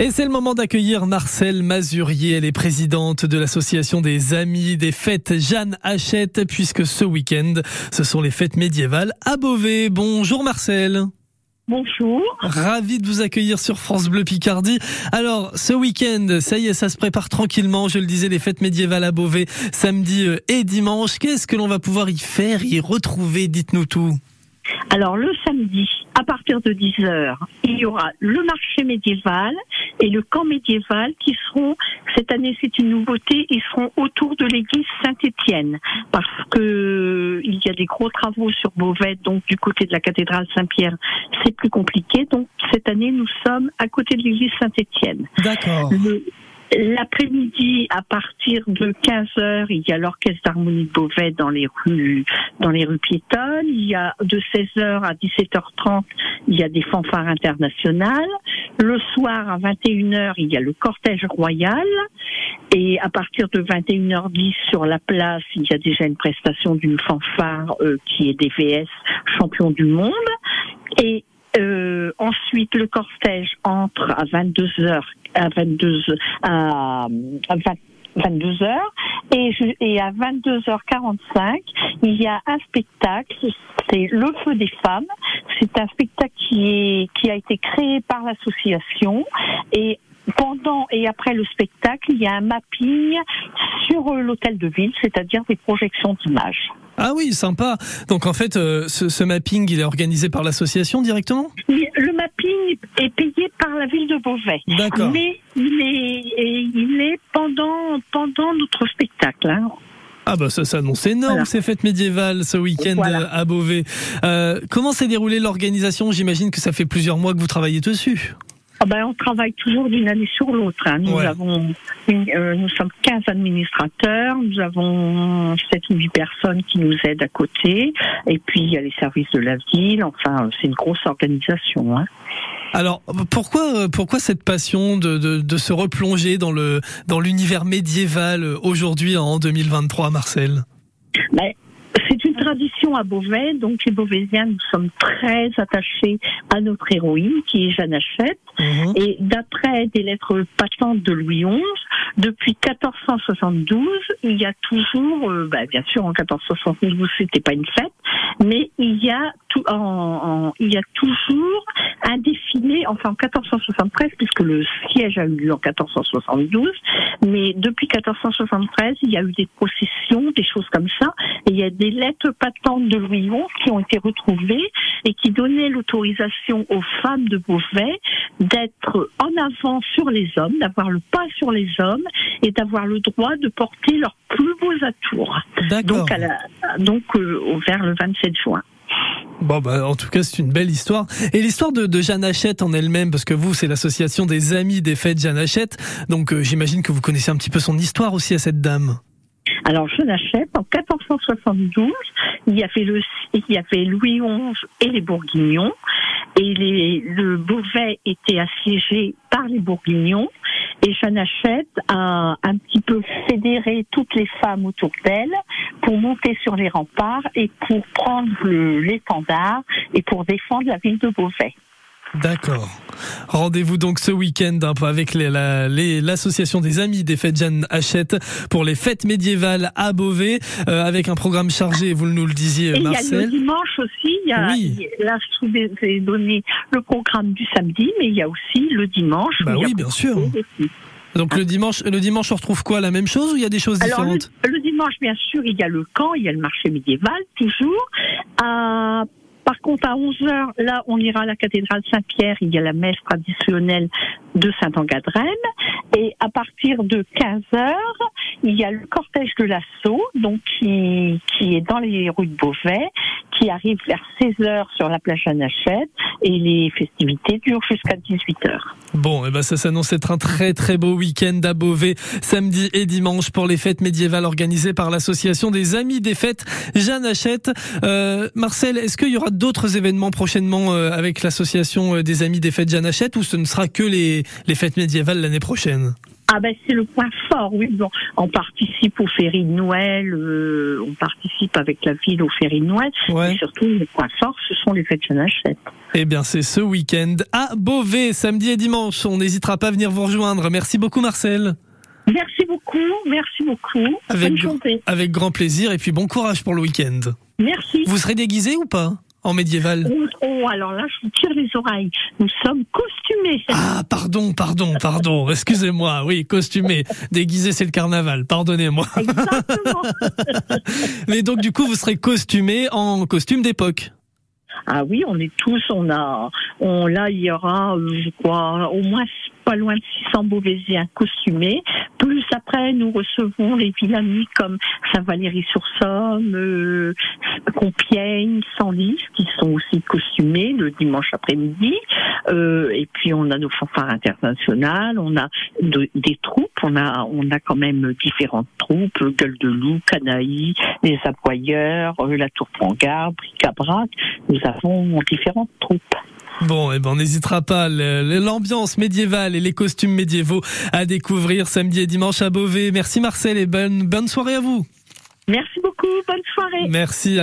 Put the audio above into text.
Et c'est le moment d'accueillir Marcel Mazurier. Elle est présidente de l'association des amis des fêtes Jeanne Hachette, puisque ce week-end, ce sont les fêtes médiévales à Beauvais. Bonjour Marcel. Bonjour. Ravi de vous accueillir sur France Bleu Picardie. Alors, ce week-end, ça y est, ça se prépare tranquillement. Je le disais, les fêtes médiévales à Beauvais, samedi euh, et dimanche. Qu'est-ce que l'on va pouvoir y faire, y retrouver? Dites-nous tout. Alors le samedi, à partir de 10h, il y aura le marché médiéval et le camp médiéval qui seront, cette année c'est une nouveauté, ils seront autour de l'église Saint-Étienne parce que il y a des gros travaux sur Beauvais, donc du côté de la cathédrale Saint-Pierre, c'est plus compliqué. Donc cette année nous sommes à côté de l'église Saint-Étienne. D'accord. L'après-midi, à partir de 15 heures, il y a l'orchestre d'harmonie de Beauvais dans les rues, dans les rues piétonnes. Il y a de 16 heures à 17h30, il y a des fanfares internationales. Le soir, à 21 heures, il y a le cortège royal. Et à partir de 21h10 sur la place, il y a déjà une prestation d'une fanfare euh, qui est DVS champion du monde. Et euh, ensuite, le cortège entre à 22 h à 22 à, 22 heures et, et à 22h45 il y a un spectacle c'est le feu des femmes c'est un spectacle qui est qui a été créé par l'association et pendant et après le spectacle, il y a un mapping sur euh, l'hôtel de ville, c'est-à-dire des projections d'images. Ah oui, sympa. Donc en fait, euh, ce, mapping, il est organisé par l'association directement? Le mapping est payé par la ville de Beauvais. D'accord. Mais il est, il est pendant, pendant notre spectacle. Hein. Ah bah ça s'annonce énorme ces fêtes médiévales ce week-end à Beauvais. Euh, comment s'est déroulée l'organisation? J'imagine que ça fait plusieurs mois que vous travaillez dessus. Ah ben, on travaille toujours d'une année sur l'autre. Hein. Nous avons, euh, nous sommes 15 administrateurs, nous avons 7 ou 8 personnes qui nous aident à côté, et puis il y a les services de la ville. Enfin, c'est une grosse organisation. Hein. Alors pourquoi pourquoi cette passion de, de, de se replonger dans le dans l'univers médiéval aujourd'hui en 2023, Marcel? une tradition à Beauvais, donc les Beauvaisiens, nous sommes très attachés à notre héroïne, qui est Jeanne Hachette. Mhm. Et d'après des lettres patentes de Louis XI, depuis 1472, il y a toujours, euh, bah, bien sûr en 1472 c'était pas une fête, mais il y a tout, en, il y a toujours défilé, enfin en 1473 puisque le siège a eu lieu en 1472, mais depuis 1473 il y a eu des processions, des choses comme ça, et il y a des lettres patentes de Louis XI qui ont été retrouvées et qui donnaient l'autorisation aux femmes de Beauvais d'être en avant sur les hommes, d'avoir le pas sur les hommes et d'avoir le droit de porter leurs plus beaux atours. Donc, donc euh, vers le 27 juin. Bon, bah, en tout cas, c'est une belle histoire. Et l'histoire de, Jeanne Hachette en elle-même, parce que vous, c'est l'association des amis des fêtes Jeanne Hachette. Donc, euh, j'imagine que vous connaissez un petit peu son histoire aussi à cette dame. Alors, Jeanne Hachette, en 1472, il y avait Louis XI et les Bourguignons et le Beauvais était assiégé par les Bourguignons et Jeanne Hachette a un petit peu fédéré toutes les femmes autour d'elle pour monter sur les remparts et pour prendre l'étendard et pour défendre la ville de Beauvais. D'accord. Rendez-vous donc ce week-end hein, avec l'association des amis des fêtes Jeanne Hachette pour les fêtes médiévales à Beauvais euh, avec un programme chargé, vous nous le disiez Marcel. Il y a le dimanche aussi, il y a, oui. là je vous ai donné le programme du samedi, mais il y a aussi le dimanche. Bah oui, bien sûr. Donc le dimanche, le dimanche, on retrouve quoi? La même chose ou il y a des choses différentes? le, le, dimanche, bien sûr, il y a le camp, il y a le marché médiéval, toujours. À par contre, à 11h, là, on ira à la cathédrale Saint-Pierre, il y a la messe traditionnelle de Saint-Angadrem. Et à partir de 15h, il y a le cortège de l'assaut, donc qui, est dans les rues de Beauvais, qui arrive vers 16h sur la plage Anachette, et les festivités durent jusqu'à 18h. Bon, et eh ben ça s'annonce être un très très beau week-end à Beauvais, samedi et dimanche pour les fêtes médiévales organisées par l'association des Amis des Fêtes Jeanne Hachette. Euh, Marcel, est-ce qu'il y aura d'autres événements prochainement euh, avec l'association euh, des Amis des Fêtes Jeanne Hachette ou ce ne sera que les, les fêtes médiévales l'année prochaine? Ah ben c'est le point fort, oui. Bon, on participe aux féries de Noël, euh, on participe avec la ville aux féries de Noël. Ouais. Et surtout, le point fort, ce sont les fêtes Jeanne Hachette. Eh bien, c'est ce week-end à Beauvais, samedi et dimanche. On n'hésitera pas à venir vous rejoindre. Merci beaucoup, Marcel. Merci beaucoup, merci beaucoup. Avec, Bonne journée. avec grand plaisir et puis bon courage pour le week-end. Merci. Vous serez déguisé ou pas? En médiéval Oh, oh, alors là, je vous tire les oreilles. Nous sommes costumés. Ah, pardon, pardon, pardon. Excusez-moi. Oui, costumé. Déguisé, c'est le carnaval. Pardonnez-moi. Exactement. Mais donc, du coup, vous serez costumé en costume d'époque. Ah oui, on est tous, on a, on, là, il y aura, euh, je crois, au moins pas loin de 600 Beauvaisiens costumés. Plus après, nous recevons les villes amies comme Saint-Valéry-sur-Somme, euh, Compiègne, Senlis, qui sont aussi costumés le dimanche après-midi. Euh, et puis, on a nos fanfares internationales, on a de- des troupes, on a, on a quand même différentes troupes, Gueule de Loup, Canaille, les Aboyeurs, euh, la Tour Prangard, Bric-à-Brac. Nous avons différentes troupes. Bon, eh ben, on n'hésitera pas. L'ambiance médiévale et les costumes médiévaux à découvrir samedi et dimanche à Beauvais. Merci Marcel et bonne, bonne soirée à vous. Merci beaucoup, bonne soirée. Merci.